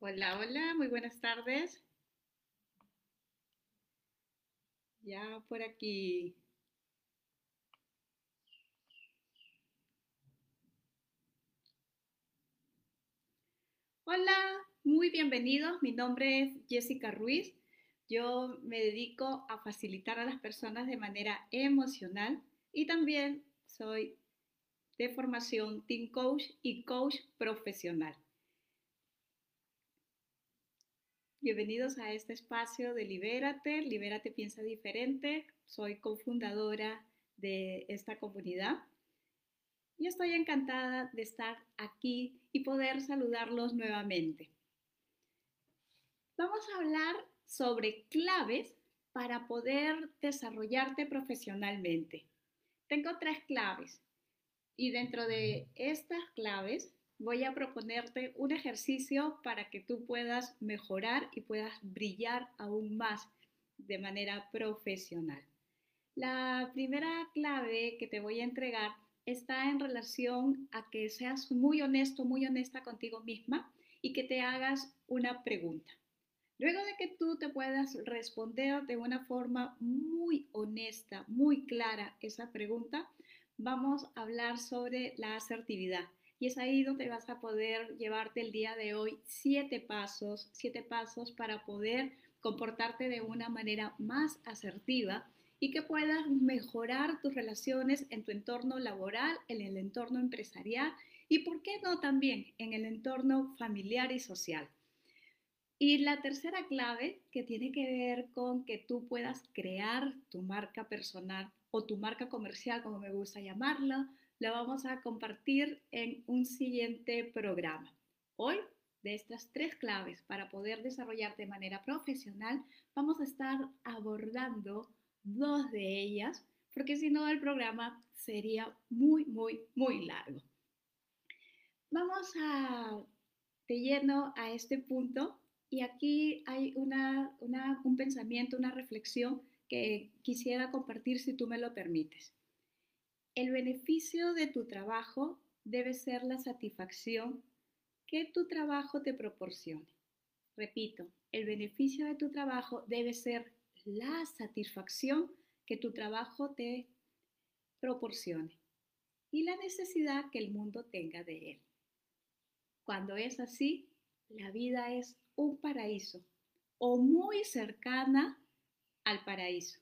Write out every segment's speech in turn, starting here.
Hola, hola, muy buenas tardes. Ya por aquí. Hola, muy bienvenidos. Mi nombre es Jessica Ruiz. Yo me dedico a facilitar a las personas de manera emocional y también soy de formación Team Coach y Coach profesional. Bienvenidos a este espacio de Libérate. Libérate piensa diferente. Soy cofundadora de esta comunidad y estoy encantada de estar aquí y poder saludarlos nuevamente. Vamos a hablar sobre claves para poder desarrollarte profesionalmente. Tengo tres claves y dentro de estas claves voy a proponerte un ejercicio para que tú puedas mejorar y puedas brillar aún más de manera profesional. La primera clave que te voy a entregar está en relación a que seas muy honesto, muy honesta contigo misma y que te hagas una pregunta. Luego de que tú te puedas responder de una forma muy honesta, muy clara esa pregunta, vamos a hablar sobre la asertividad. Y es ahí donde vas a poder llevarte el día de hoy siete pasos, siete pasos para poder comportarte de una manera más asertiva y que puedas mejorar tus relaciones en tu entorno laboral, en el entorno empresarial y, ¿por qué no también en el entorno familiar y social? Y la tercera clave que tiene que ver con que tú puedas crear tu marca personal o tu marca comercial, como me gusta llamarla, la vamos a compartir en un siguiente programa. Hoy, de estas tres claves para poder desarrollar de manera profesional, vamos a estar abordando dos de ellas, porque si no el programa sería muy, muy, muy largo. Vamos a de lleno a este punto y aquí hay una, un pensamiento, una reflexión que quisiera compartir si tú me lo permites. El beneficio de tu trabajo debe ser la satisfacción que tu trabajo te proporcione. Repito, el beneficio de tu trabajo debe ser la satisfacción que tu trabajo te proporcione y la necesidad que el mundo tenga de él. Cuando es así, la vida es un paraíso o muy cercana al paraíso.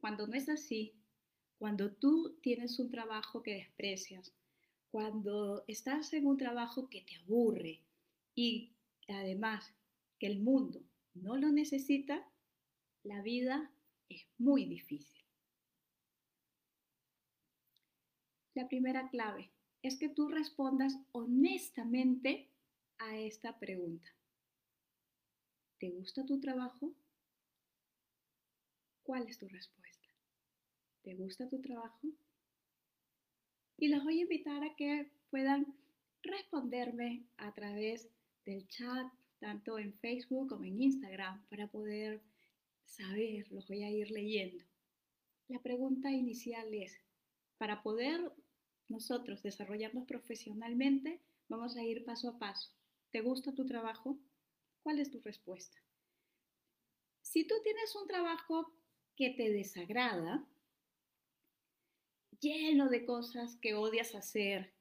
Cuando no es así, cuando tú tienes un trabajo que desprecias, cuando estás en un trabajo que te aburre y además que el mundo no lo necesita, la vida es muy difícil. La primera clave es que tú respondas honestamente a esta pregunta. ¿Te gusta tu trabajo? ¿Cuál es tu respuesta? ¿Te gusta tu trabajo? Y los voy a invitar a que puedan responderme a través del chat, tanto en Facebook como en Instagram, para poder saber, los voy a ir leyendo. La pregunta inicial es, para poder nosotros desarrollarnos profesionalmente, vamos a ir paso a paso. ¿Te gusta tu trabajo? ¿Cuál es tu respuesta? Si tú tienes un trabajo que te desagrada, lleno de cosas que odias hacer,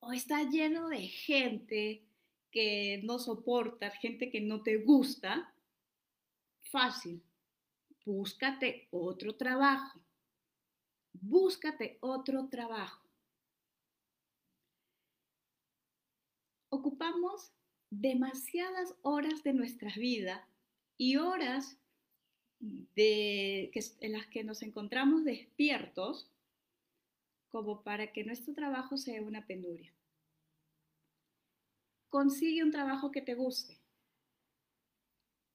o está lleno de gente que no soporta, gente que no te gusta, fácil, búscate otro trabajo. Búscate otro trabajo. Ocupamos demasiadas horas de nuestra vida y horas de, que, en las que nos encontramos despiertos como para que nuestro trabajo sea una penuria. Consigue un trabajo que te guste.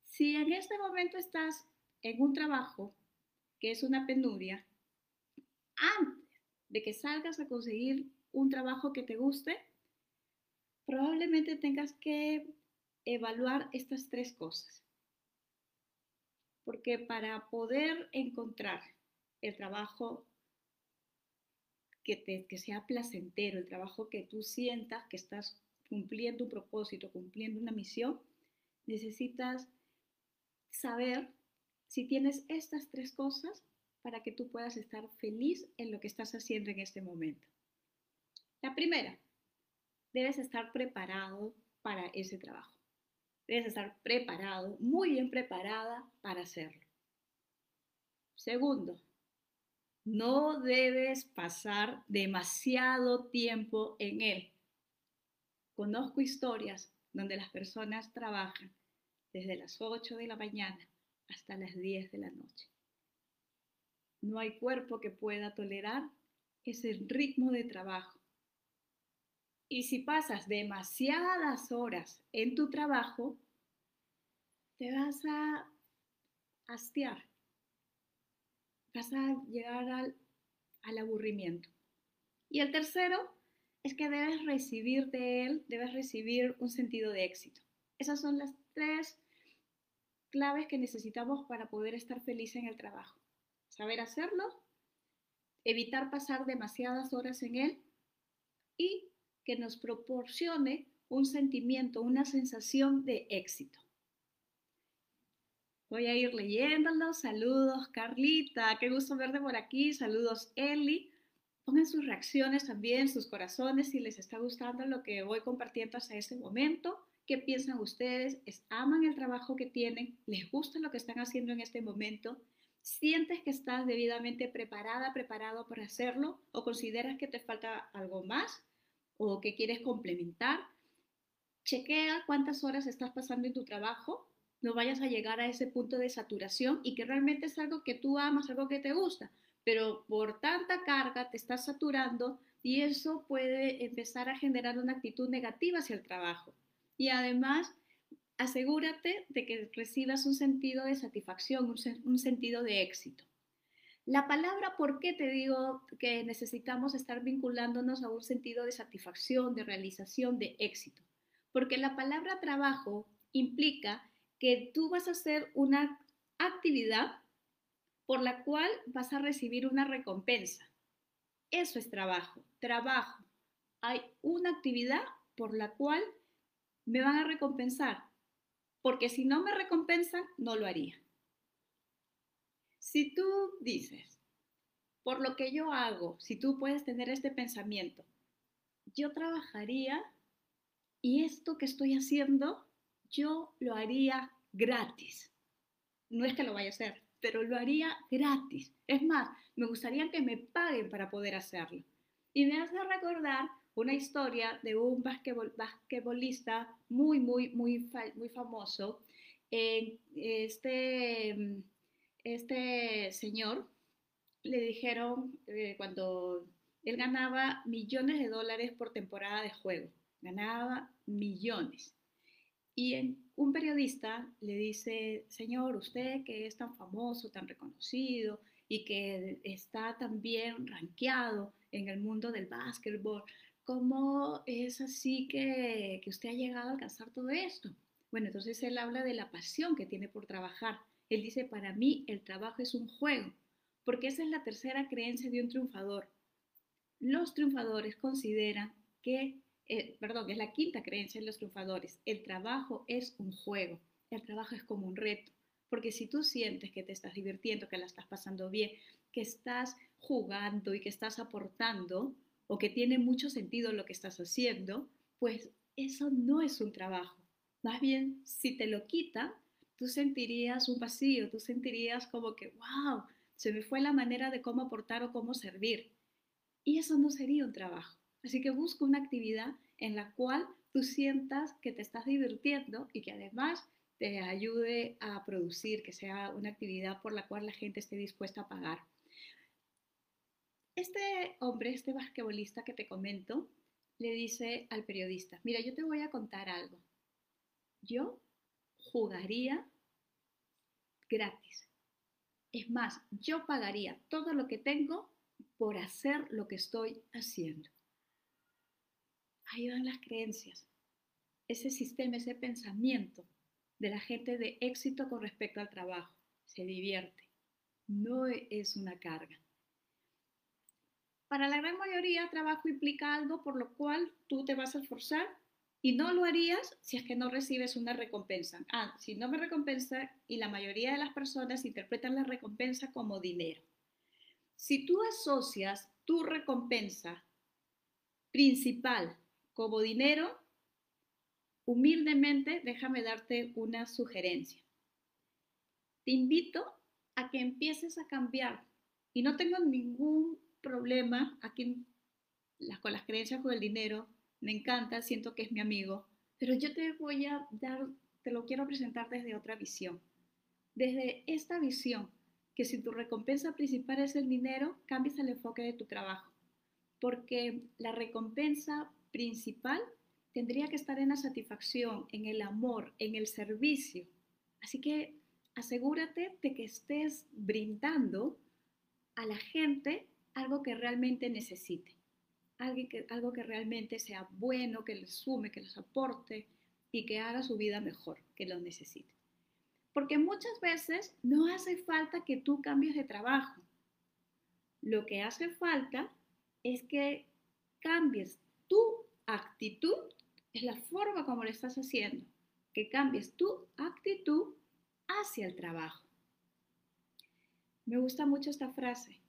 Si en este momento estás en un trabajo que es una penuria, antes de que salgas a conseguir un trabajo que te guste, probablemente tengas que evaluar estas tres cosas. Porque para poder encontrar el trabajo que, sea placentero, el trabajo que tú sientas que estás cumpliendo un propósito, cumpliendo una misión, necesitas saber si tienes estas tres cosas para que tú puedas estar feliz en lo que estás haciendo en este momento. La primera, debes estar preparado para ese trabajo. Debes estar preparado, muy bien preparada para hacerlo. Segundo, no debes pasar demasiado tiempo en él. Conozco historias donde las personas trabajan desde las 8 de la mañana hasta las 10 de la noche. No hay cuerpo que pueda tolerar ese ritmo de trabajo. Y si pasas demasiadas horas en tu trabajo, te vas a hastiar, vas a llegar al, aburrimiento. Y el tercero es que debes recibir de él, debes recibir un sentido de éxito. Esas son las tres claves que necesitamos para poder estar feliz en el trabajo. Saber hacerlo, evitar pasar demasiadas horas en él y que nos proporcione un sentimiento, una sensación de éxito. Voy a ir leyéndolo. Saludos, Carlita. Qué gusto verte por aquí. Saludos, Eli. Pongan sus reacciones también, sus corazones, si les está gustando lo que voy compartiendo hasta este momento. ¿Qué piensan ustedes? ¿Aman el trabajo que tienen? ¿Les gusta lo que están haciendo en este momento? ¿Sientes que estás debidamente preparada, preparado para hacerlo? ¿O consideras que te falta algo más? o que quieres complementar, chequea cuántas horas estás pasando en tu trabajo, no vayas a llegar a ese punto de saturación y que realmente es algo que tú amas, algo que te gusta, pero por tanta carga te estás saturando y eso puede empezar a generar una actitud negativa hacia el trabajo. Y además, asegúrate de que recibas un sentido de satisfacción, un, sentido de éxito. La palabra, ¿por qué te digo que necesitamos estar vinculándonos a un sentido de satisfacción, de realización, de éxito? Porque la palabra trabajo implica que tú vas a hacer una actividad por la cual vas a recibir una recompensa. Eso es trabajo, trabajo. Hay una actividad por la cual me van a recompensar, porque si no me recompensan, no lo haría. Si tú dices, por lo que yo hago, si tú puedes tener este pensamiento, yo trabajaría y esto que estoy haciendo, yo lo haría gratis. No es que lo vaya a hacer, pero lo haría gratis. Es más, me gustaría que me paguen para poder hacerlo. Y me hace recordar una historia de un basquetbolista muy, muy, muy, muy famoso. este este señor le dijeron eh, cuando él ganaba millones de dólares por temporada de juego, ganaba millones. Y un periodista le dice, señor, usted que es tan famoso, tan reconocido y que está tan bien rankeado en el mundo del básquetbol, ¿cómo es así que, que usted ha llegado a alcanzar todo esto? Bueno, entonces él habla de la pasión que tiene por trabajar él dice, para mí el trabajo es un juego, porque esa es la tercera creencia de un triunfador. Los triunfadores consideran que, eh, perdón, es la quinta creencia de los triunfadores, el trabajo es un juego, el trabajo es como un reto, porque si tú sientes que te estás divirtiendo, que la estás pasando bien, que estás jugando y que estás aportando, o que tiene mucho sentido lo que estás haciendo, pues eso no es un trabajo. Más bien, si te lo quita, tú sentirías un vacío, tú sentirías como que, wow, se me fue la manera de cómo aportar o cómo servir. Y eso no sería un trabajo. Así que busca una actividad en la cual tú sientas que te estás divirtiendo y que además te ayude a producir, que sea una actividad por la cual la gente esté dispuesta a pagar. Este hombre, este basquetbolista que te comento, le dice al periodista, mira, yo te voy a contar algo. Yo jugaría gratis. Es más, yo pagaría todo lo que tengo por hacer lo que estoy haciendo. Ahí van las creencias, ese sistema, ese pensamiento de la gente de éxito con respecto al trabajo. Se divierte, no es una carga. Para la gran mayoría, trabajo implica algo por lo cual tú te vas a esforzar Y no lo harías si es que no recibes una recompensa. Ah, si no me recompensa, y la mayoría de las personas interpretan la recompensa como dinero. Si tú asocias tu recompensa principal como dinero, humildemente déjame darte una sugerencia. Te invito a que empieces a cambiar. Y no tengo ningún problema aquí con las creencias con el dinero, me encanta, siento que es mi amigo, pero yo te voy a dar, te lo quiero presentar desde otra visión. Desde esta visión, que si tu recompensa principal es el dinero, cambies el enfoque de tu trabajo, porque la recompensa principal tendría que estar en la satisfacción, en el amor, en el servicio. Así que asegúrate de que estés brindando a la gente algo que realmente necesite algo que, algo que realmente sea bueno, que les sume, que les aporte y que haga su vida mejor, que lo necesite. Porque muchas veces no hace falta que tú cambies de trabajo. Lo que hace falta es que cambies tu actitud, es la forma como lo estás haciendo, que cambies tu actitud hacia el trabajo. Me gusta mucho esta frase.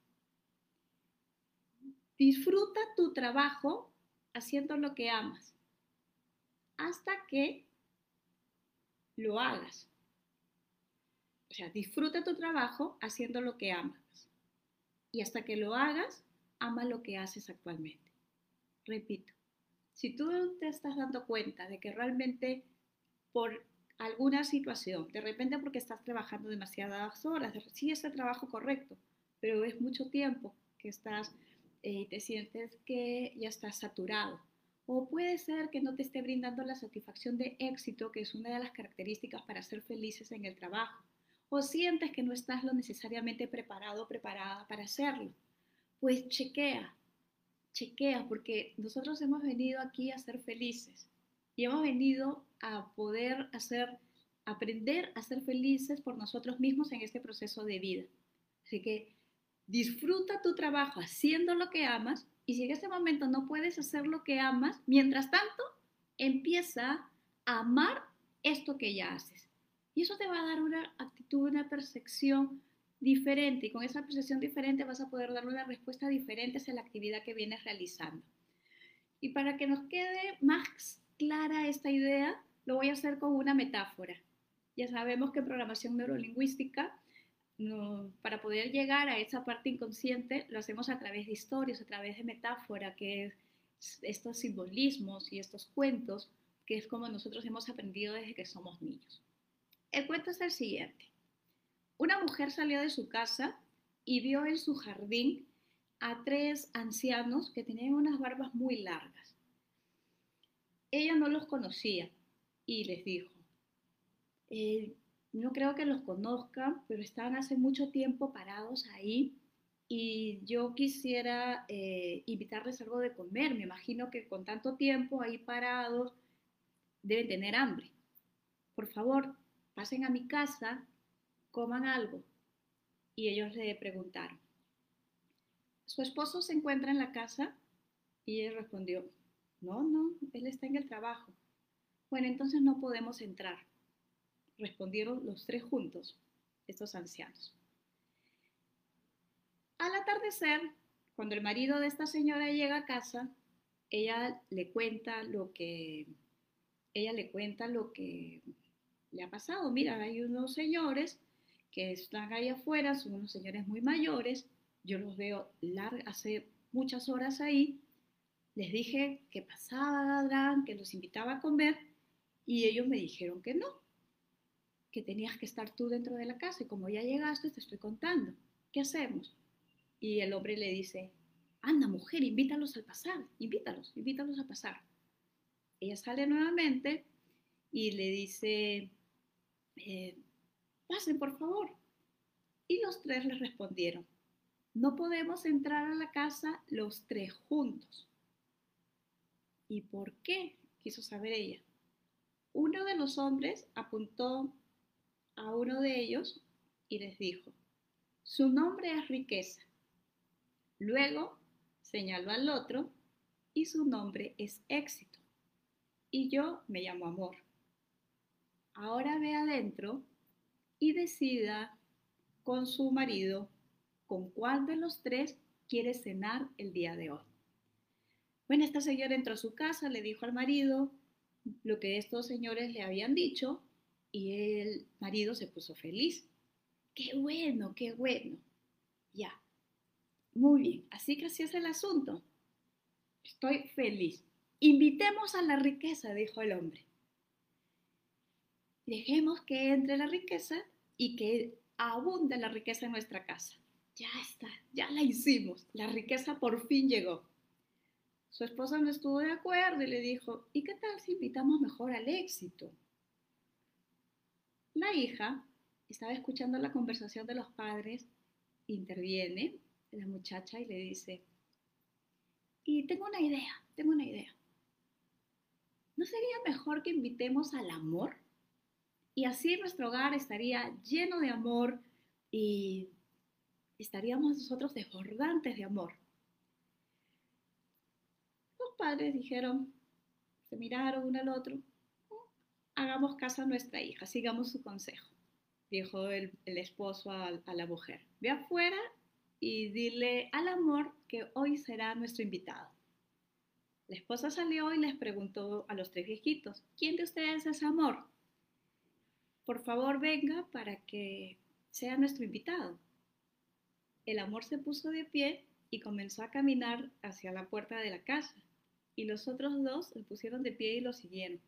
Disfruta tu trabajo haciendo lo que amas hasta que lo hagas. O sea, disfruta tu trabajo haciendo lo que amas. Y hasta que lo hagas, ama lo que haces actualmente. Repito, si tú te estás dando cuenta de que realmente por alguna situación, de repente porque estás trabajando demasiadas horas, sí es el trabajo correcto, pero es mucho tiempo que estás eh, te sientes que ya estás saturado. O puede ser que no te esté brindando la satisfacción de éxito, que es una de las características para ser felices en el trabajo. O sientes que no estás lo necesariamente preparado o preparada para hacerlo. Pues chequea, chequea, porque nosotros hemos venido aquí a ser felices y hemos venido a poder hacer, aprender a ser felices por nosotros mismos en este proceso de vida. Así que disfruta tu trabajo haciendo lo que amas y si en este momento no puedes hacer lo que amas, mientras tanto, empieza a amar esto que ya haces. Y eso te va a dar una actitud, una percepción diferente y con esa percepción diferente vas a poder darle una respuesta diferente a la actividad que vienes realizando. Y para que nos quede más clara esta idea, lo voy a hacer con una metáfora. Ya sabemos que en programación neurolingüística para poder llegar a esa parte inconsciente, lo hacemos a través de historias, a través de metáfora, que es estos simbolismos y estos cuentos, que es como nosotros hemos aprendido desde que somos niños. El cuento es el siguiente. Una mujer salió de su casa y vio en su jardín a tres ancianos que tenían unas barbas muy largas. Ella no los conocía y les dijo, eh, no creo que los conozcan, pero estaban hace mucho tiempo parados ahí y yo quisiera eh, invitarles algo de comer. Me imagino que con tanto tiempo ahí parados deben tener hambre. Por favor, pasen a mi casa, coman algo. Y ellos le preguntaron, ¿su esposo se encuentra en la casa? Y él respondió, no, no, él está en el trabajo. Bueno, entonces no podemos entrar respondieron los tres juntos, estos ancianos. Al atardecer, cuando el marido de esta señora llega a casa, ella le cuenta lo que ella le cuenta lo que le ha pasado. Mira, hay unos señores que están ahí afuera, son unos señores muy mayores, yo los veo hace muchas horas ahí, les dije que pasaban, que los invitaba a comer y ellos me dijeron que no, que tenías que estar tú dentro de la casa y como ya llegaste te estoy contando. ¿Qué hacemos? Y el hombre le dice, anda mujer, invítalos al pasar, invítalos, invítalos a pasar. Ella sale nuevamente y le dice, eh, pasen por favor. Y los tres le respondieron, no podemos entrar a la casa los tres juntos. ¿Y por qué? Quiso saber ella. Uno de los hombres apuntó a uno de ellos y les dijo, su nombre es riqueza. Luego señaló al otro y su nombre es éxito. y yo me llamo amor. Ahora ve adentro y decida con su marido con cuál de los tres quiere cenar el día de hoy. Bueno, esta señora entró a su casa, le dijo al marido lo que estos señores le habían dicho y el marido se puso feliz. Qué bueno, qué bueno. Ya. Muy bien, así que así es el asunto. Estoy feliz. Invitemos a la riqueza, dijo el hombre. Dejemos que entre la riqueza y que abunde la riqueza en nuestra casa. Ya está, ya la hicimos. La riqueza por fin llegó. Su esposa no estuvo de acuerdo y le dijo, ¿y qué tal si invitamos mejor al éxito? La hija estaba escuchando la conversación de los padres, interviene la muchacha y le dice, y tengo una idea, tengo una idea. ¿No sería mejor que invitemos al amor? Y así nuestro hogar estaría lleno de amor y estaríamos nosotros desbordantes de amor. Los padres dijeron, se miraron uno al otro, hagamos caso a nuestra hija, sigamos su consejo, dijo el, esposo a, a la mujer. Ve afuera y dile al amor que hoy será nuestro invitado. La esposa salió y les preguntó a los tres viejitos, ¿quién de ustedes es amor? Por favor, venga para que sea nuestro invitado. El amor se puso de pie y comenzó a caminar hacia la puerta de la casa, y los otros dos se pusieron de pie y lo siguieron.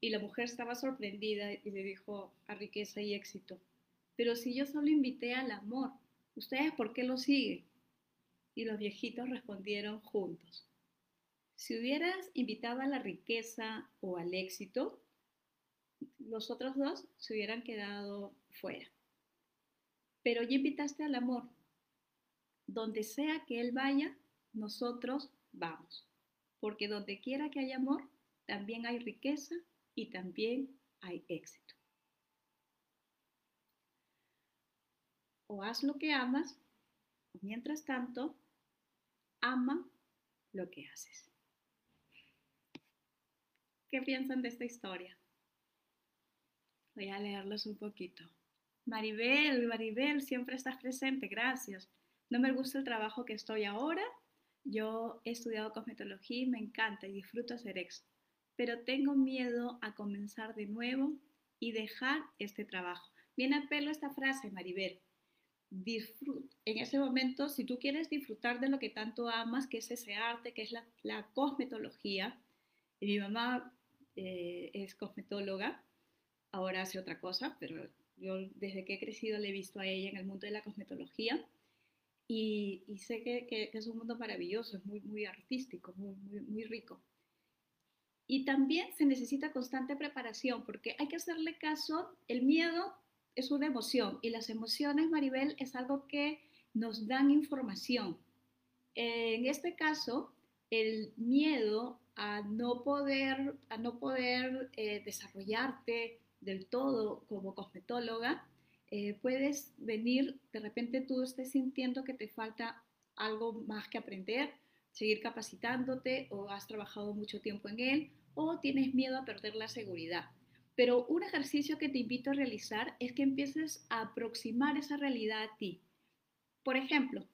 Y la mujer estaba sorprendida y le dijo a riqueza y éxito, pero si yo solo invité al amor, ¿ustedes por qué lo siguen? Y los viejitos respondieron juntos, si hubieras invitado a la riqueza o al éxito, los otros dos se hubieran quedado fuera. Pero ya invitaste al amor. Donde sea que Él vaya, nosotros vamos. Porque donde quiera que haya amor, también hay riqueza y también hay éxito. O haz lo que amas, o mientras tanto, ama lo que haces. ¿Qué piensan de esta historia? Voy a leerlos un poquito. Maribel, Maribel, siempre estás presente, gracias. No me gusta el trabajo que estoy ahora. Yo he estudiado cosmetología y me encanta y disfruto hacer eso. Pero tengo miedo a comenzar de nuevo y dejar este trabajo. Viene a pelo esta frase, Maribel. en ese momento, si tú quieres disfrutar de lo que tanto amas, que es ese arte, que es la, la cosmetología, y mi mamá eh, es cosmetóloga, ahora hace otra cosa, pero yo desde que he crecido le he visto a ella en el mundo de la cosmetología y, sé que, es un mundo maravilloso, es muy, muy artístico, muy, muy, muy rico. Y también se necesita constante preparación porque hay que hacerle caso, el miedo es una emoción y las emociones, Maribel, es algo que nos dan información. En este caso, el miedo a no poder, a no poder eh, desarrollarte del todo como cosmetóloga, eh, puedes venir, de repente tú estés sintiendo que te falta algo más que aprender, seguir capacitándote o has trabajado mucho tiempo en él o tienes miedo a perder la seguridad. Pero un ejercicio que te invito a realizar es que empieces a aproximar esa realidad a ti. Por ejemplo,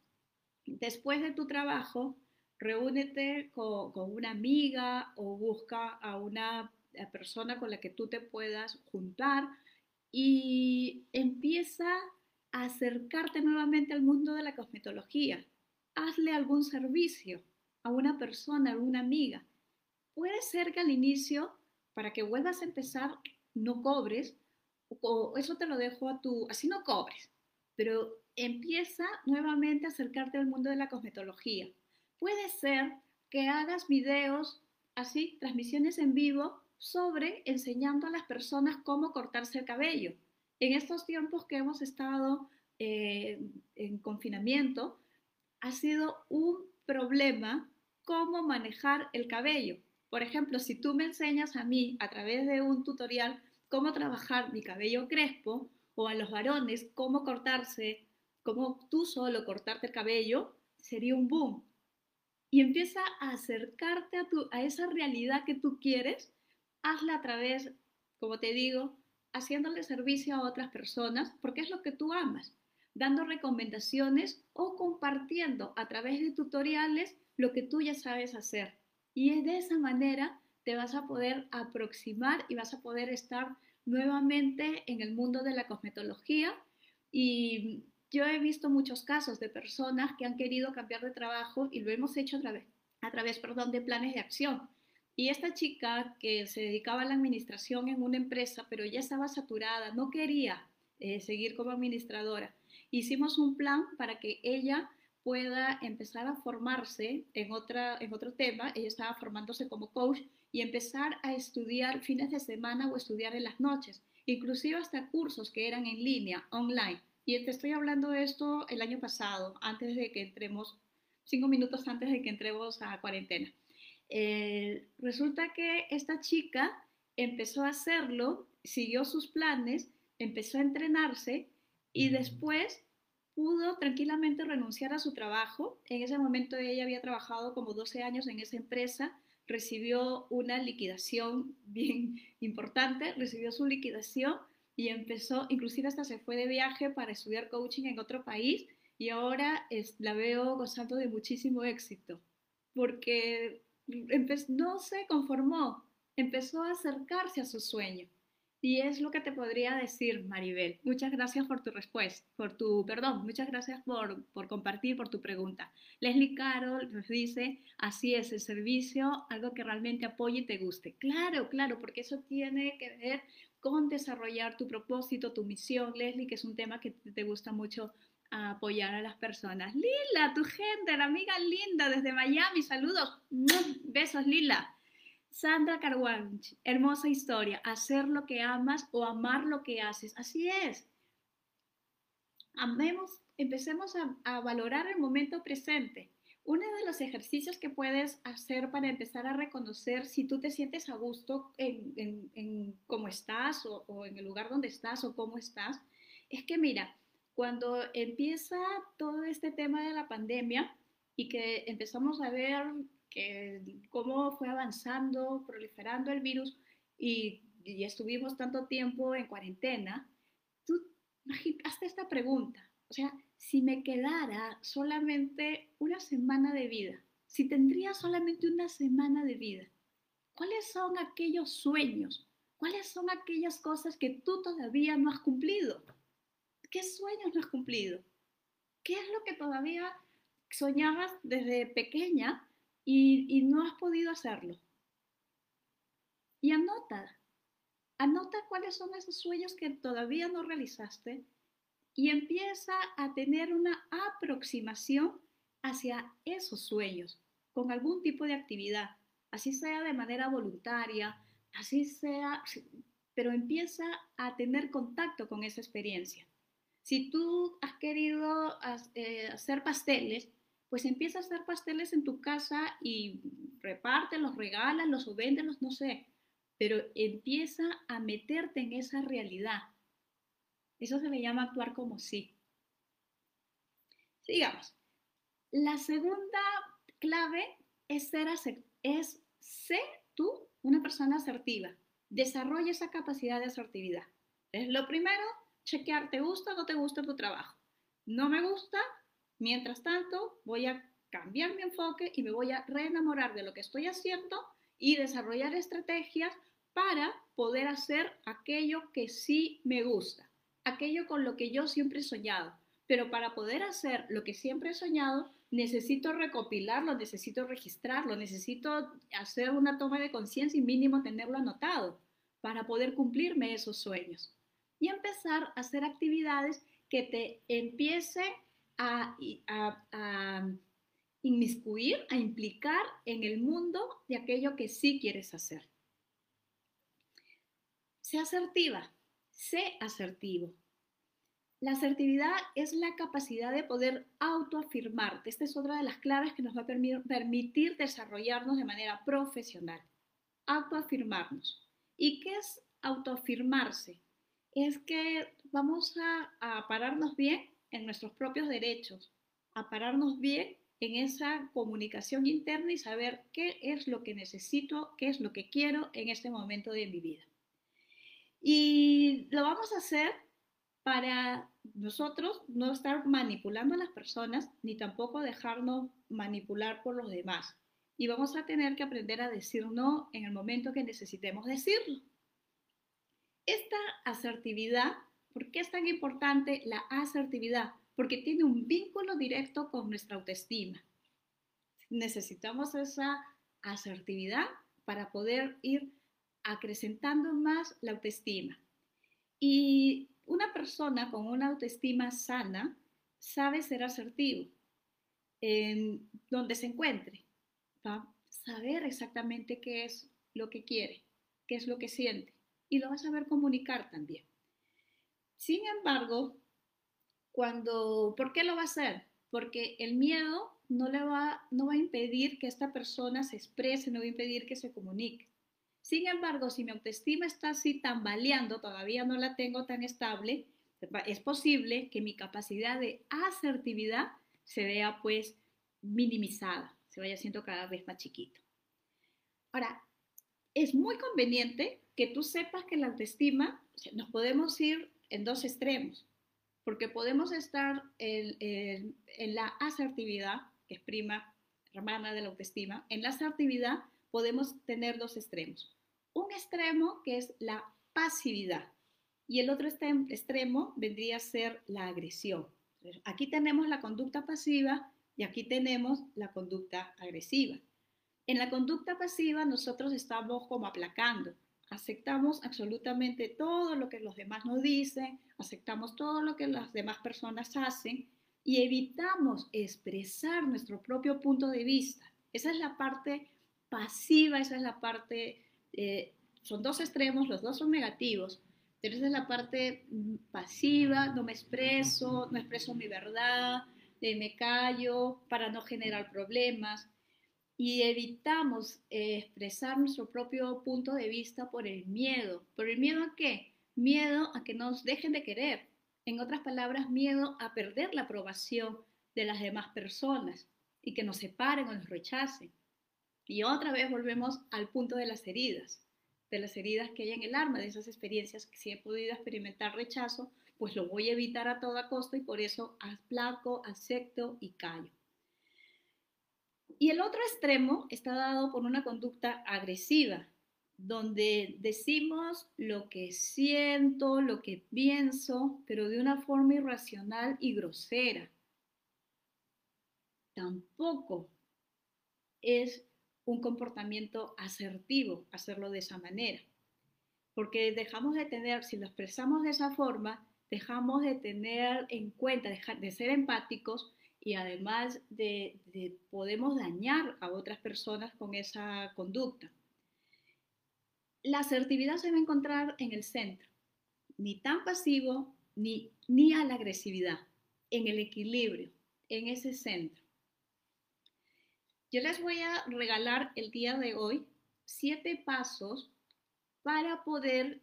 después de tu trabajo, reúnete con, una amiga o busca a una persona con la que tú te puedas juntar y empieza a acercarte nuevamente al mundo de la cosmetología. Hazle algún servicio a una persona, a una amiga. Puede ser que al inicio, para que vuelvas a empezar, no cobres, o eso te lo dejo a tu, así no cobres, pero empieza nuevamente a acercarte al mundo de la cosmetología Puede ser que hagas videos, así, transmisiones en vivo sobre enseñando a las personas cómo cortarse el cabello. En estos tiempos que hemos estado eh, en confinamiento, ha sido un problema cómo manejar el cabello. Por ejemplo, si tú me enseñas a mí a través de un tutorial cómo trabajar mi cabello crespo o a los varones cómo cortarse, cómo tú solo cortarte el cabello, sería un boom y empieza a acercarte a, tu, a esa realidad que tú quieres hazla a través, como te digo, haciéndole servicio a otras personas, porque es lo que tú amas, dando recomendaciones o compartiendo a través de tutoriales lo que tú ya sabes hacer. Y de esa manera te vas a poder aproximar y vas a poder estar nuevamente en el mundo de la cosmetología. Y yo he visto muchos casos de personas que han querido cambiar de trabajo y lo hemos hecho a través, a través perdón, de planes de acción. Y esta chica que se dedicaba a la administración en una empresa, pero ya estaba saturada, no quería eh, seguir como administradora. Hicimos un plan para que ella pueda empezar a formarse en, otra, en otro tema. Ella estaba formándose como coach y empezar a estudiar fines de semana o estudiar en las noches, inclusive hasta cursos que eran en línea, online. Y te estoy hablando de esto el año pasado, antes de que entremos, cinco minutos antes de que entremos a cuarentena. Eh, resulta que esta chica empezó a hacerlo, siguió sus planes, empezó a entrenarse y después pudo tranquilamente renunciar a su trabajo. En ese momento ella había trabajado como 12 años en esa empresa, recibió una liquidación bien importante, recibió su liquidación y empezó, inclusive hasta se fue de viaje para estudiar coaching en otro país y ahora es, la veo gozando de muchísimo éxito, porque no se conformó, empezó a acercarse a su sueño. Y es lo que te podría decir, Maribel. Muchas gracias por tu respuesta, por tu, perdón, muchas gracias por, por compartir, por tu pregunta. Leslie Carol nos dice, así es, el servicio, algo que realmente apoye y te guste. Claro, claro, porque eso tiene que ver con desarrollar tu propósito, tu misión, Leslie, que es un tema que te gusta mucho apoyar a las personas. Lila, tu gente, la amiga linda desde Miami, saludos. Besos, Lila. Sandra Carwanch, hermosa historia, hacer lo que amas o amar lo que haces. Así es. Amemos, empecemos a, valorar el momento presente. Uno de los ejercicios que puedes hacer para empezar a reconocer si tú te sientes a gusto en, cómo estás o, o en el lugar donde estás o cómo estás, es que mira, cuando empieza todo este tema de la pandemia y que empezamos a ver cómo fue avanzando, proliferando el virus y, estuvimos tanto tiempo en cuarentena, tú hazte esta pregunta, o sea, si me quedara solamente una semana de vida, si tendría solamente una semana de vida, ¿cuáles son aquellos sueños? ¿Cuáles son aquellas cosas que tú todavía no has cumplido? ¿Qué sueños no has cumplido? ¿Qué es lo que todavía soñabas desde pequeña y, no has podido hacerlo? Y anota, anota cuáles son esos sueños que todavía no realizaste y empieza a tener una aproximación hacia esos sueños con algún tipo de actividad, así sea de manera voluntaria, así sea, pero empieza a tener contacto con esa experiencia. Si tú has querido eh, hacer pasteles, pues empieza a hacer pasteles en tu casa y repártelos, regálalos o véndelos, no sé, pero empieza a meterte en esa realidad. Eso se le llama actuar como sí. Sigamos. La segunda clave es ser, es ser tú una persona asertiva. Desarrolla esa capacidad de asertividad. Es lo primero, chequear, ¿te gusta o no te gusta tu trabajo? No me gusta, mientras tanto voy a cambiar mi enfoque y me voy a reenamorar de lo que estoy haciendo y desarrollar estrategias para poder hacer aquello que sí me gusta, aquello con lo que yo siempre he soñado. Pero para poder hacer lo que siempre he soñado, necesito recopilarlo, necesito registrarlo, necesito hacer una toma de conciencia y mínimo tenerlo anotado para poder cumplirme esos sueños y empezar a hacer actividades que te empiecen a, inmiscuir, a implicar en el mundo de aquello que sí quieres hacer. Sé asertiva, sé asertivo. La asertividad es la capacidad de poder autoafirmarte. Esta es otra de las claves que nos va a permitir desarrollarnos de manera profesional. Autoafirmarnos. ¿Y qué es autoafirmarse? Es que vamos a, pararnos bien en nuestros propios derechos, a pararnos bien en esa comunicación interna y saber qué es lo que necesito, qué es lo que quiero en este momento de mi vida. Y lo vamos a hacer para nosotros no estar manipulando a las personas ni tampoco dejarnos manipular por los demás. Y vamos a tener que aprender a decir no en el momento que necesitemos decirlo. Esta asertividad, ¿por qué es tan importante la asertividad? Porque tiene un vínculo directo con nuestra autoestima. Necesitamos esa asertividad para poder ir acrecentando más la autoestima. Y una persona con una autoestima sana sabe ser asertivo en donde se encuentre. Va saber exactamente qué es lo que quiere, qué es lo que siente y lo va a saber comunicar también. Sin embargo, cuando, ¿por qué lo va a hacer? Porque el miedo no le va, no va a impedir que esta persona se exprese, no va a impedir que se comunique. Sin embargo, si mi autoestima está así tambaleando, todavía no la tengo tan estable, es posible que mi capacidad de asertividad se vea pues minimizada, se vaya haciendo cada vez más chiquito. Ahora, es muy conveniente que tú sepas que la autoestima, nos podemos ir en dos extremos, porque podemos estar en, en la asertividad, que es prima hermana de la autoestima, en la asertividad podemos tener dos extremos. Un extremo que es la pasividad y el otro extremo vendría a ser la agresión. Aquí tenemos la conducta pasiva y aquí tenemos la conducta agresiva. En la conducta pasiva nosotros estamos como aplacando, aceptamos absolutamente todo lo que los demás nos dicen, aceptamos todo lo que las demás personas hacen y evitamos expresar nuestro propio punto de vista. Esa es la parte pasiva, esa es la parte, eh, son dos extremos, los dos son negativos, pero esa es la parte mm, pasiva, no me expreso, no expreso mi verdad, eh, me callo para no generar problemas y evitamos eh, expresar nuestro propio punto de vista por el miedo. ¿Por el miedo a qué? Miedo a que nos dejen de querer. En otras palabras, miedo a perder la aprobación de las demás personas y que nos separen o nos rechacen. Y otra vez volvemos al punto de las heridas, de las heridas que hay en el alma, de esas experiencias que si he podido experimentar rechazo, pues lo voy a evitar a toda costa y por eso aplaco, acepto y callo. Y el otro extremo está dado por una conducta agresiva, donde decimos lo que siento, lo que pienso, pero de una forma irracional y grosera. Tampoco es un comportamiento asertivo hacerlo de esa manera, porque dejamos de tener, si lo expresamos de esa forma, dejamos de tener en cuenta, de ser empáticos y además de, podemos dañar a otras personas con esa conducta. La asertividad se va a encontrar en el centro, ni tan pasivo ni, ni a la agresividad, en el equilibrio, en ese centro. Yo les voy a regalar el día de hoy siete pasos para poder,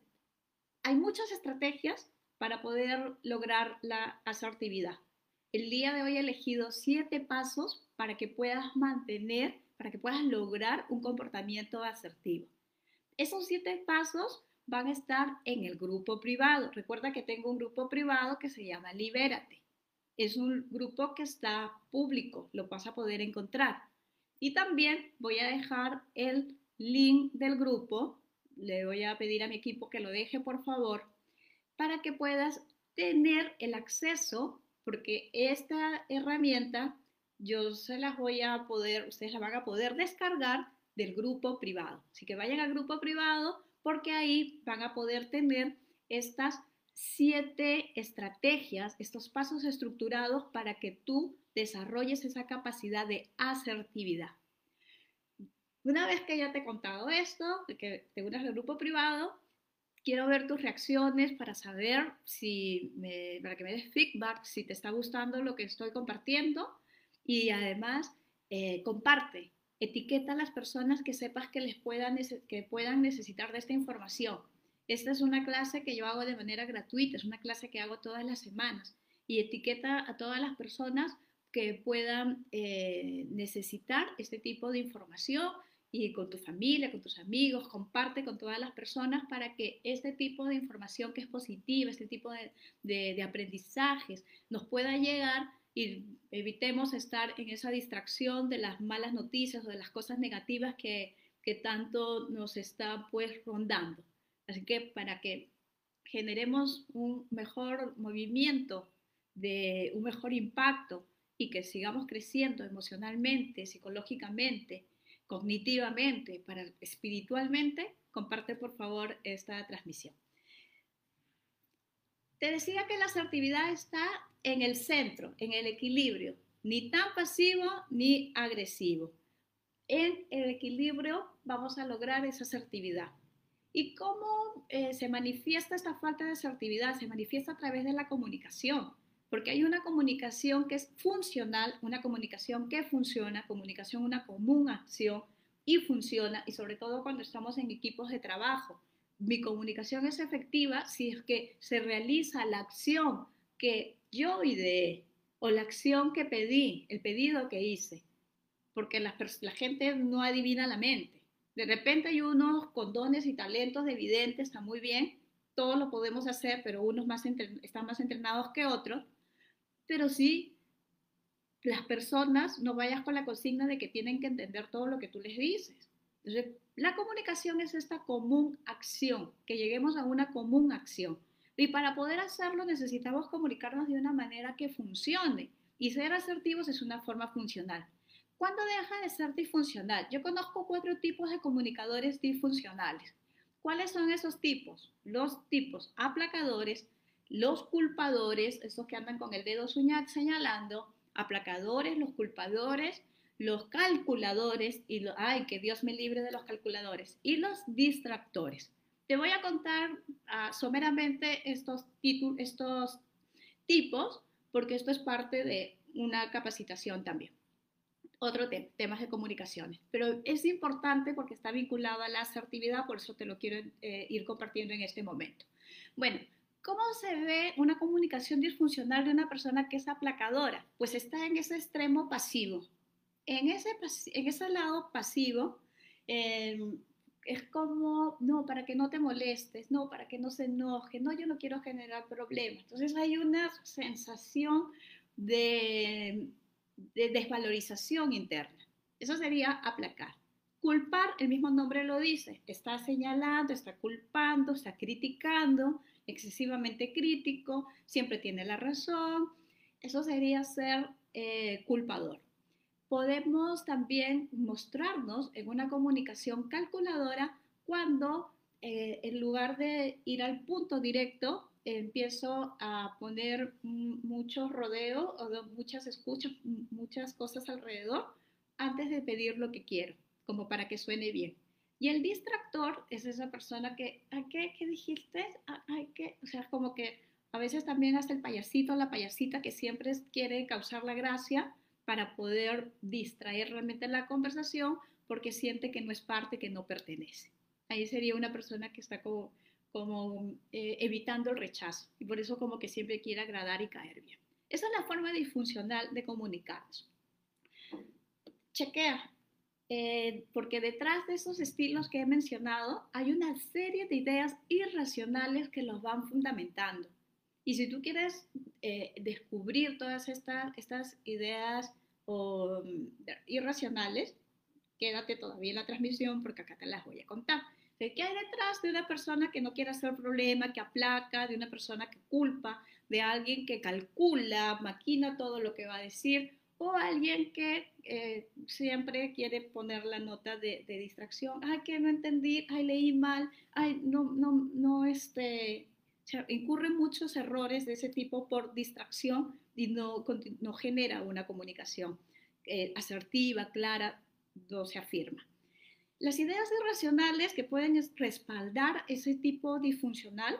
hay muchas estrategias para poder lograr la asertividad. El día de hoy he elegido siete pasos para que puedas mantener, para que puedas lograr un comportamiento asertivo. Esos siete pasos van a estar en el grupo privado. Recuerda que tengo un grupo privado que se llama Libérate. Es un grupo que está público, lo vas a poder encontrar. Y también voy a dejar el link del grupo, le voy a pedir a mi equipo que lo deje por favor, para que puedas tener el acceso porque esta herramienta yo se las voy a poder, ustedes la van a poder descargar del grupo privado. Así que vayan al grupo privado porque ahí van a poder tener estas siete estrategias, estos pasos estructurados para que tú desarrolles esa capacidad de asertividad. Una vez que ya te he contado esto, que te unas al grupo privado, quiero ver tus reacciones para saber si, me, para que me des feedback, si te está gustando lo que estoy compartiendo y además eh, comparte, etiqueta a las personas que sepas que, les puedan, que puedan necesitar de esta información. Esta es una clase que yo hago de manera gratuita, es una clase que hago todas las semanas y etiqueta a todas las personas que puedan eh, necesitar este tipo de información y con tu familia, con tus amigos, comparte con todas las personas para que este tipo de información que es positiva, este tipo de, de aprendizajes nos pueda llegar y evitemos estar en esa distracción de las malas noticias o de las cosas negativas que, que tanto nos está pues rondando. Así que para que generemos un mejor movimiento, de un mejor impacto y que sigamos creciendo emocionalmente, psicológicamente, cognitivamente, para espiritualmente, comparte por favor esta transmisión. Te decía que la asertividad está en el centro, en el equilibrio, ni tan pasivo ni agresivo. En el equilibrio vamos a lograr esa asertividad. ¿Y cómo eh, se manifiesta esta falta de asertividad? Se manifiesta a través de la comunicación, porque hay una comunicación que es funcional, una comunicación que funciona, comunicación una común acción y funciona, y sobre todo cuando estamos en equipos de trabajo. Mi comunicación es efectiva si es que se realiza la acción que yo ideé o la acción que pedí, el pedido que hice, porque la, la gente no adivina la mente. De repente hay unos con dones y talentos de evidente, está muy bien, todos lo podemos hacer, pero unos más están más entrenados que otros, pero sí las personas no vayas con la consigna de que tienen que entender todo lo que tú les dices. La comunicación es esta común acción, que lleguemos a una común acción. Y para poder hacerlo necesitamos comunicarnos de una manera que funcione. Y ser asertivos es una forma funcional. ¿Cuándo deja de ser disfuncional? Yo conozco cuatro tipos de comunicadores disfuncionales. ¿Cuáles son esos tipos? Los tipos aplacadores, los culpadores, esos que andan con el dedo señalando, aplacadores, los culpadores, los calculadores y ay, que Dios me libre de los calculadores y los distractores. Te voy a contar uh, someramente estos, estos tipos porque esto es parte de una capacitación también otro tema, temas de comunicaciones. Pero es importante porque está vinculado a la asertividad, por eso te lo quiero eh, ir compartiendo en este momento. Bueno, ¿cómo se ve una comunicación disfuncional de una persona que es aplacadora? Pues está en ese extremo pasivo. En ese, en ese lado pasivo, em, es como, no, para que no te molestes, no, para que no se enoje, no, yo no quiero generar problemas. Entonces hay una sensación de de desvalorización interna. Eso sería aplacar. Culpar, el mismo nombre lo dice, está señalando, está culpando, está criticando, excesivamente crítico, siempre tiene la razón. Eso sería ser eh, culpador. Podemos también mostrarnos en una comunicación calculadora cuando eh, en lugar de ir al punto directo, empiezo a poner muchos rodeos o muchas escuchas, muchas cosas alrededor antes de pedir lo que quiero, como para que suene bien. Y el distractor es esa persona que, ¿qué, qué dijiste? Ay, ¿qué? O sea, como que a veces también hace el payasito la payasita que siempre quiere causar la gracia para poder distraer realmente la conversación porque siente que no es parte, que no pertenece. Ahí sería una persona que está como como eh, evitando el rechazo y por eso como que siempre quiere agradar y caer bien. Esa es la forma disfuncional de comunicarnos. Chequea, eh, porque detrás de esos estilos que he mencionado hay una serie de ideas irracionales que los van fundamentando. Y si tú quieres eh, descubrir todas estas, estas ideas irracionales, quédate todavía en la transmisión porque acá te las voy a contar. ¿Qué hay detrás de una persona que no quiere hacer problema, que aplaca, de una persona que culpa, de alguien que calcula, maquina todo lo que va a decir, o alguien que eh, siempre quiere poner la nota de, distracción? Ay, que no entendí, ay, leí mal, ay, no, no, no, este, incurren muchos errores de ese tipo por distracción y no, no genera una comunicación eh, asertiva, clara, no se afirma. Las ideas irracionales que pueden respaldar ese tipo disfuncional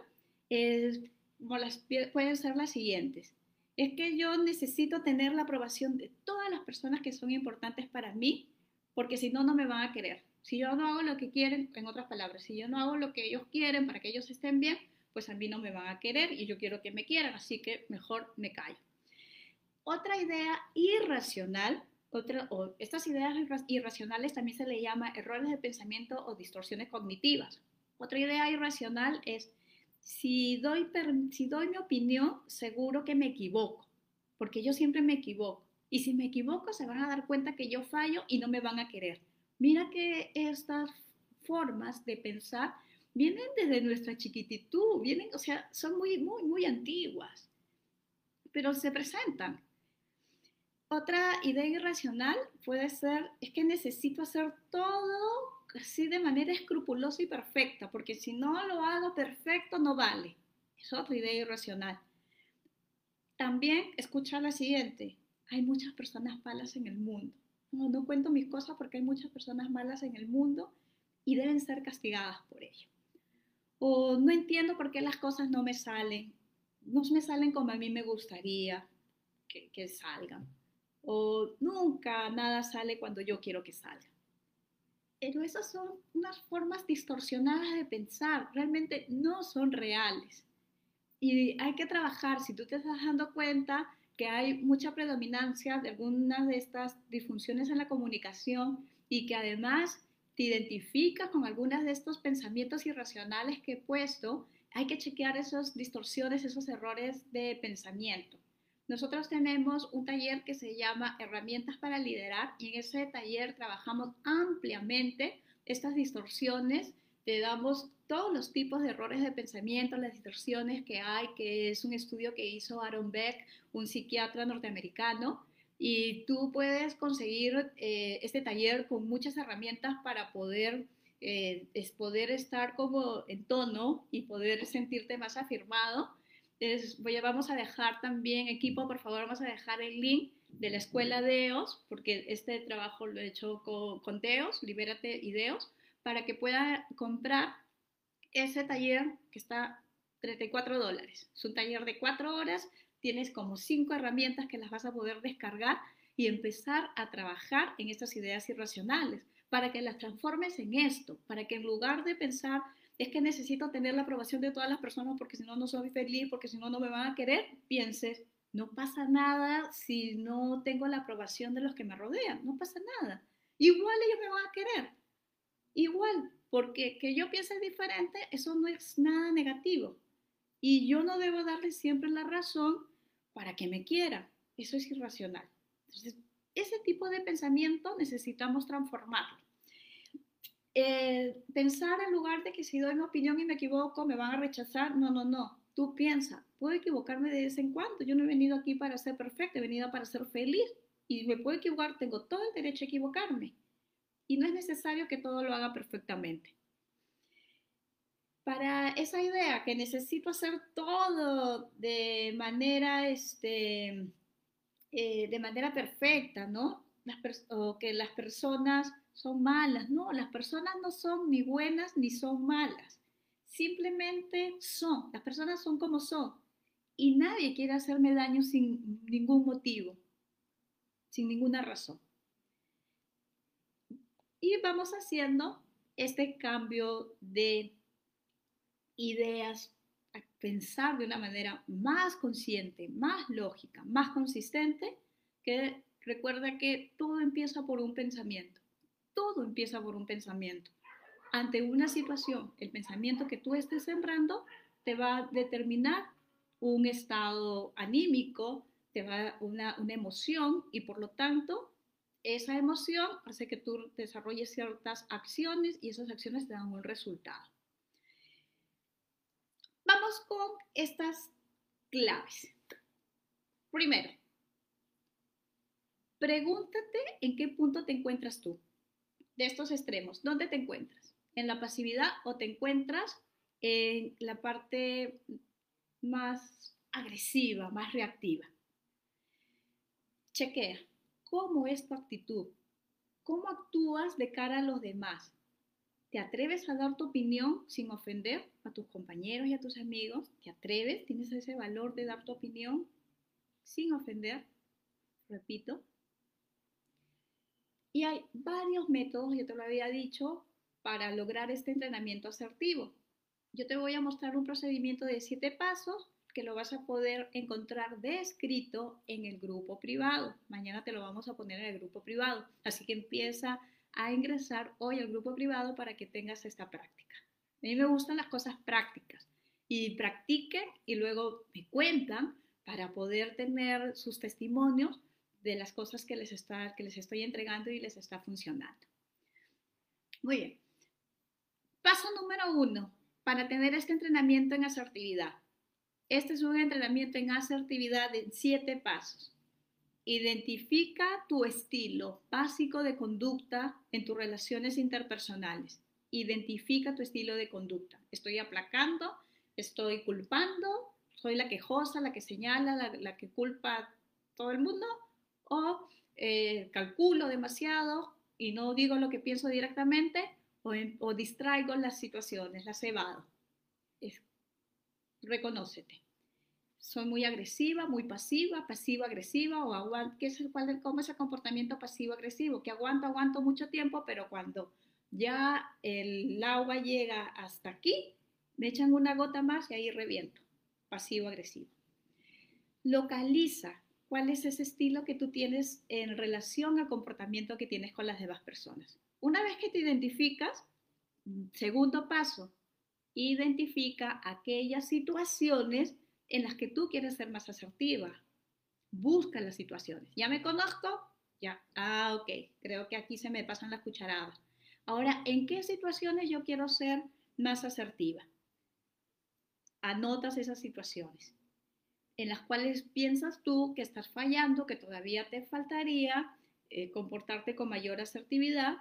pueden ser las siguientes. Es que yo necesito tener la aprobación de todas las personas que son importantes para mí, porque si no, no me van a querer. Si yo no hago lo que quieren, en otras palabras, si yo no hago lo que ellos quieren para que ellos estén bien, pues a mí no me van a querer y yo quiero que me quieran, así que mejor me callo. Otra idea irracional, otra, o estas ideas irracionales también se le llama errores de pensamiento o distorsiones cognitivas. Otra idea irracional es, si doy, si doy mi opinión, seguro que me equivoco, porque yo siempre me equivoco. Y si me equivoco, se van a dar cuenta que yo fallo y no me van a querer. Mira que estas formas de pensar vienen desde nuestra chiquititud, vienen, o sea, son muy, muy, muy antiguas, pero se presentan. Otra idea irracional puede ser, es que necesito hacer todo así de manera escrupulosa y perfecta, porque si no lo hago perfecto no vale. Es otra idea irracional. También escucha la siguiente, hay muchas personas malas en el mundo. No, cuento mis cosas porque hay muchas personas malas en el mundo y deben ser castigadas por ello o no entiendo por qué las cosas no me salen, no me salen como a mí me gustaría que, salgan, o nunca nada sale cuando yo quiero que salga. Pero esas son unas formas distorsionadas de pensar, realmente no son reales. Y hay que trabajar, si tú te estás dando cuenta que hay mucha predominancia de algunas de estas disfunciones en la comunicación y que además te identificas con algunas de estos pensamientos irracionales que he puesto, hay que chequear esas distorsiones, esos errores de pensamiento. Nosotros tenemos un taller que se llama Herramientas para Liderar y en ese taller trabajamos ampliamente estas distorsiones, te damos todos los tipos de errores de pensamiento, las distorsiones que hay, que es un estudio que hizo Aaron Beck, un psiquiatra norteamericano, y tú puedes conseguir eh, este taller con muchas herramientas para poder, eh, es poder estar como en tono y poder sentirte más afirmado. Voy a, vamos a dejar también, equipo, por favor, vamos a dejar el link de la escuela de EOS, porque este trabajo lo he hecho con, con DEOS, Libérate y DEOS, para que pueda comprar ese taller que está 34 dólares. Es un taller de 4 horas tienes como cinco herramientas que las vas a poder descargar y empezar a trabajar en estas ideas irracionales para que las transformes en esto, para que en lugar de pensar es que necesito tener la aprobación de todas las personas porque si no, no soy feliz, porque si no, no me van a querer, pienses, no pasa nada si no tengo la aprobación de los que me rodean, no pasa nada. Igual ellos me van a querer, igual, porque que yo piense diferente, eso no es nada negativo. Y yo no debo darle siempre la razón para que me quiera. Eso es irracional. Entonces, ese tipo de pensamiento necesitamos transformarlo. Eh, pensar en lugar de que si doy mi opinión y me equivoco, me van a rechazar. No, no, no. Tú piensa, puedo equivocarme de vez en cuando. Yo no he venido aquí para ser perfecta, he venido para ser feliz. Y me puedo equivocar, tengo todo el derecho a equivocarme. Y no es necesario que todo lo haga perfectamente para esa idea que necesito hacer todo de manera, este, eh, de manera perfecta, ¿no? o que las personas son malas. No, las personas no son ni buenas ni son malas. Simplemente son. Las personas son como son. Y nadie quiere hacerme daño sin ningún motivo, sin ninguna razón. Y vamos haciendo este cambio de ideas, a pensar de una manera más consciente, más lógica, más consistente, que recuerda que todo empieza por un pensamiento. Todo empieza por un pensamiento. Ante una situación, el pensamiento que tú estés sembrando te va a determinar un estado anímico, te va a una, una emoción y por lo tanto esa emoción hace que tú desarrolles ciertas acciones y esas acciones te dan un resultado. Vamos con estas claves. Primero, pregúntate en qué punto te encuentras tú de estos extremos. ¿Dónde te encuentras? ¿En la pasividad o te encuentras en la parte más agresiva, más reactiva? Chequea cómo es tu actitud, cómo actúas de cara a los demás, ¿Te atreves a dar tu opinión sin ofender a tus compañeros y a tus amigos? ¿Te atreves? ¿Tienes ese valor de dar tu opinión sin ofender? Repito. Y hay varios métodos, yo te lo había dicho, para lograr este entrenamiento asertivo. Yo te voy a mostrar un procedimiento de siete pasos que lo vas a poder encontrar de escrito en el grupo privado. Mañana te lo vamos a poner en el grupo privado. Así que empieza a ingresar hoy al grupo privado para que tengas esta práctica. A mí me gustan las cosas prácticas y practiquen y luego me cuentan para poder tener sus testimonios de las cosas que les, está, que les estoy entregando y les está funcionando. Muy bien. Paso número uno para tener este entrenamiento en asertividad. Este es un entrenamiento en asertividad en siete pasos. Identifica tu estilo básico de conducta en tus relaciones interpersonales. Identifica tu estilo de conducta. Estoy aplacando, estoy culpando, soy la quejosa, la que señala, la, que culpa a todo el mundo, o eh, calculo demasiado y no digo lo que pienso directamente, o, distraigo las situaciones, las evado. reconócete. Soy muy agresiva, muy pasiva, pasivo-agresiva, o aguanto, ¿qué es cuál, cómo es el comportamiento pasivo-agresivo? Que aguanto, aguanto mucho tiempo, pero cuando ya el agua llega hasta aquí, me echan una gota más y ahí reviento, pasivo-agresivo. Localiza cuál es ese estilo que tú tienes en relación al comportamiento que tienes con las demás personas. Una vez que te identificas, segundo paso, identifica aquellas situaciones en las que tú quieres ser más asertiva. Busca las situaciones. ¿Ya me conozco? Ya. Ah, ok. Creo que aquí se me pasan las cucharadas. Ahora, ¿en qué situaciones yo quiero ser más asertiva? Anotas esas situaciones en las cuales piensas tú que estás fallando, que todavía te faltaría eh, comportarte con mayor asertividad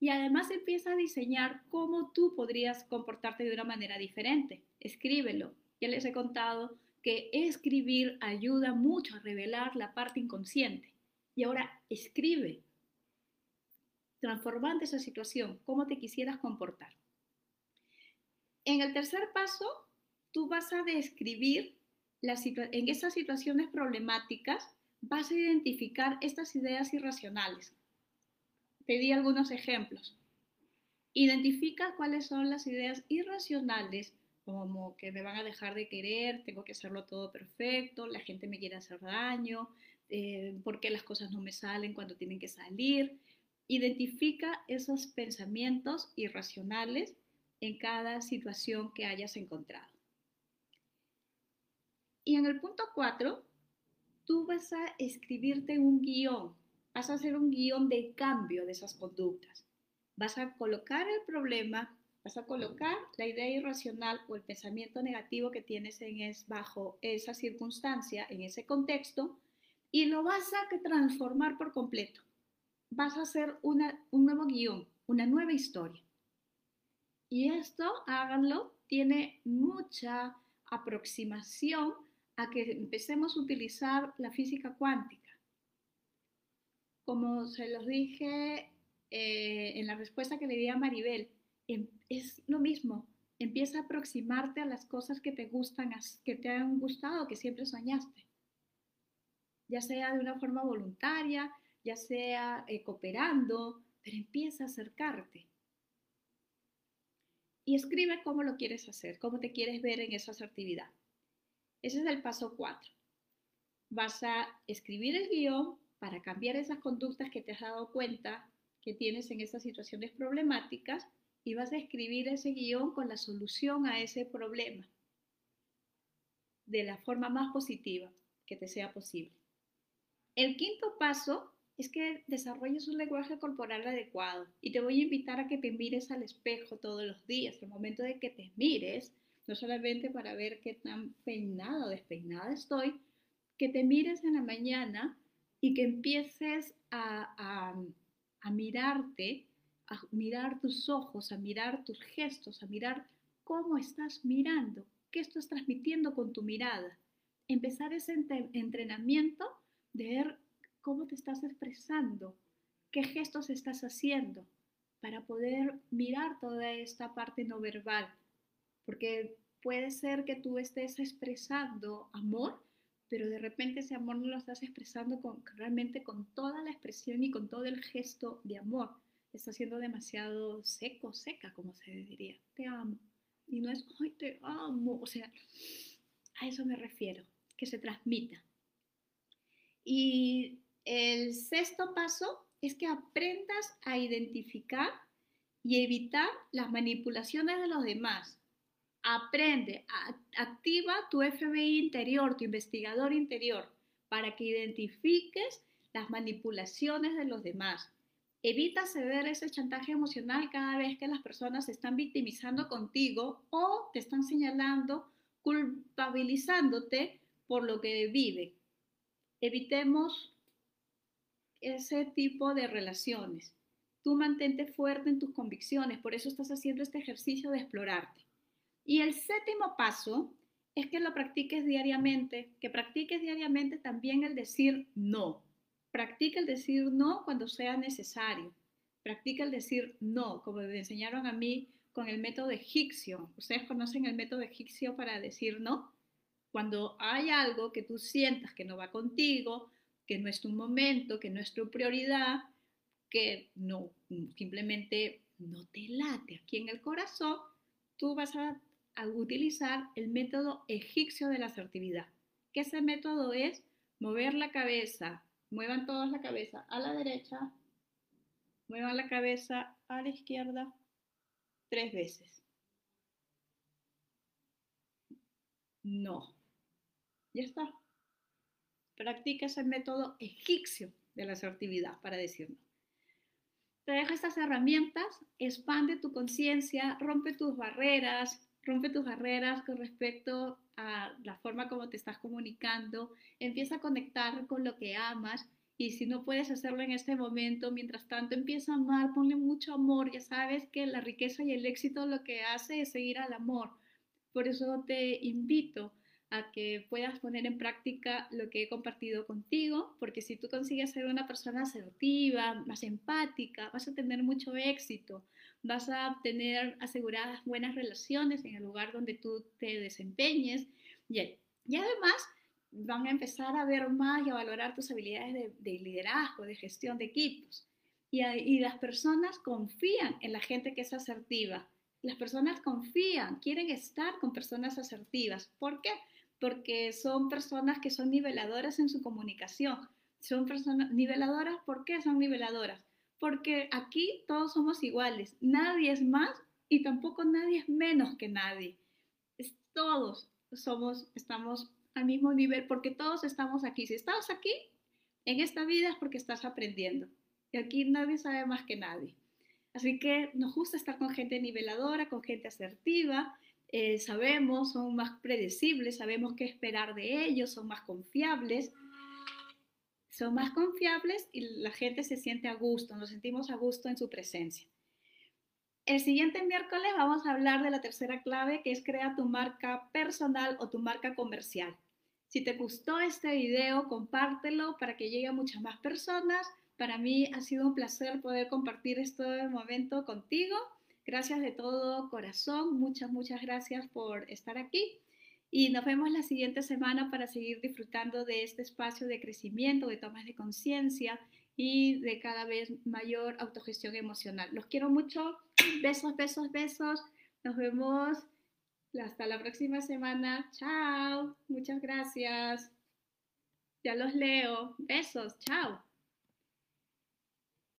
y además empieza a diseñar cómo tú podrías comportarte de una manera diferente. Escríbelo. Ya les he contado que escribir ayuda mucho a revelar la parte inconsciente. Y ahora escribe, transformando esa situación, cómo te quisieras comportar. En el tercer paso, tú vas a describir en esas situaciones problemáticas, vas a identificar estas ideas irracionales, te di algunos ejemplos. Identifica cuáles son las ideas irracionales, como que me van a dejar de querer, tengo que hacerlo todo perfecto, la gente me quiere hacer daño, eh, por qué las cosas no me salen cuando tienen que salir. Identifica esos pensamientos irracionales en cada situación que hayas encontrado. Y en el punto 4, tú vas a escribirte un guion vas a hacer un guion de cambio de esas conductas. Vas a colocar el problema, vas a colocar la idea irracional o el pensamiento negativo que tienes en es, bajo esa circunstancia, en ese contexto, y lo vas a transformar por completo. Vas a hacer una, un nuevo guion, una nueva historia. Y esto, háganlo, tiene mucha aproximación a que empecemos a utilizar la física cuántica como se los dije eh, en la respuesta que le di a Maribel, em, es lo mismo. Empieza a aproximarte a las cosas que te gustan, que te han gustado, que siempre soñaste. Ya sea de una forma voluntaria, ya sea eh, cooperando, pero empieza a acercarte. Y escribe cómo lo quieres hacer, cómo te quieres ver en esa actividad. Ese es el paso 4. Vas a escribir el guion para cambiar esas conductas que te has dado cuenta que tienes en esas situaciones problemáticas y vas a escribir ese guion con la solución a ese problema de la forma más positiva que te sea posible. El quinto paso es que desarrolles un lenguaje corporal adecuado y te voy a invitar a que te mires al espejo todos los días, el momento de que te mires, no solamente para ver qué tan peinada o despeinada estoy, que te mires en la mañana y que empieces a, a, mirarte, a mirar tus ojos, a mirar tus gestos, a mirar cómo estás mirando, qué estás transmitiendo con tu mirada. Empezar ese entrenamiento de ver cómo te estás expresando, qué gestos estás haciendo para poder mirar toda esta parte no verbal. Porque puede ser que tú estés expresando amor, pero de repente ese amor no lo estás expresando realmente con toda la expresión y con todo el gesto de amor. Está siendo demasiado seco, seca, como se diría. Te amo. Y no es, ay, te amo. O sea, A eso me refiero, que se transmita. Y el sexto paso es que aprendas a identificar y evitar las manipulaciones de los demás. Aprende, activa tu FBI interior, tu investigador interior, para que identifiques las manipulaciones de los demás. Evita ceder ese chantaje emocional cada vez que las personas se están victimizando contigo o te están señalando, culpabilizándote por lo que vive. Evitemos ese tipo de relaciones. Tú mantente fuerte en tus convicciones, por eso estás haciendo este ejercicio de explorarte. Y el séptimo paso es que lo practiques diariamente, que practiques diariamente también el decir no. Practica el decir no cuando sea necesario. Practica el decir no, como me enseñaron a mí con el método egipcio. ¿Ustedes conocen el método egipcio para decir no? Cuando hay algo que tú sientas que no va contigo, que no es tu momento, que no es tu prioridad, que no, simplemente no te late aquí en el corazón, tú vas a, utilizar el método egipcio de la asertividad. Que ese método es mover la cabeza, muevan todos la cabeza a la derecha, muevan la cabeza a la izquierda tres veces. No. Ya está. Practica ese método egipcio de la asertividad para decirlo. Te dejo estas herramientas, expande tu conciencia, rompe tus barreras, rompe tus barreras con respecto a la forma como te estás comunicando, empieza a conectar con lo que amas y si no puedes hacerlo en este momento, mientras tanto empieza a amar, ponle mucho amor, ya sabes que la riqueza y el éxito lo que hace es seguir al amor. Por eso te invito a que puedas poner en práctica lo que he compartido contigo, porque si tú consigues ser una persona asertiva, más empática, vas a tener mucho éxito, vas a tener aseguradas buenas relaciones en el lugar donde tú te desempeñes y, y además van a empezar a ver más y a valorar tus habilidades de, de liderazgo, de gestión de equipos. Y, y las personas confían en la gente que es asertiva. Las personas confían, quieren estar con personas asertivas. ¿Por qué? porque son personas que son niveladoras en su comunicación. Son personas niveladoras, ¿por qué son niveladoras? Porque aquí todos somos iguales, nadie es más y tampoco nadie es menos que nadie. todos somos, estamos al mismo nivel porque todos estamos aquí. Si estás aquí en esta vida es porque estás aprendiendo. Y aquí nadie sabe más que nadie. Así que nos gusta estar con gente niveladora, con gente asertiva, eh, sabemos, son más predecibles, sabemos qué esperar de ellos, son más confiables. Son más confiables y la gente se siente a gusto, nos sentimos a gusto en su presencia. El siguiente miércoles vamos a hablar de la tercera clave que es crea tu marca personal o tu marca comercial. Si te gustó este video, compártelo para que llegue a muchas más personas. Para mí ha sido un placer poder compartir este momento contigo. Gracias de todo corazón, muchas, muchas gracias por estar aquí y nos vemos la siguiente semana para seguir disfrutando de este espacio de crecimiento, de tomas de conciencia y de cada vez mayor autogestión emocional. Los quiero mucho, besos, besos, besos, nos vemos hasta la próxima semana, chao, muchas gracias, ya los leo, besos, chao.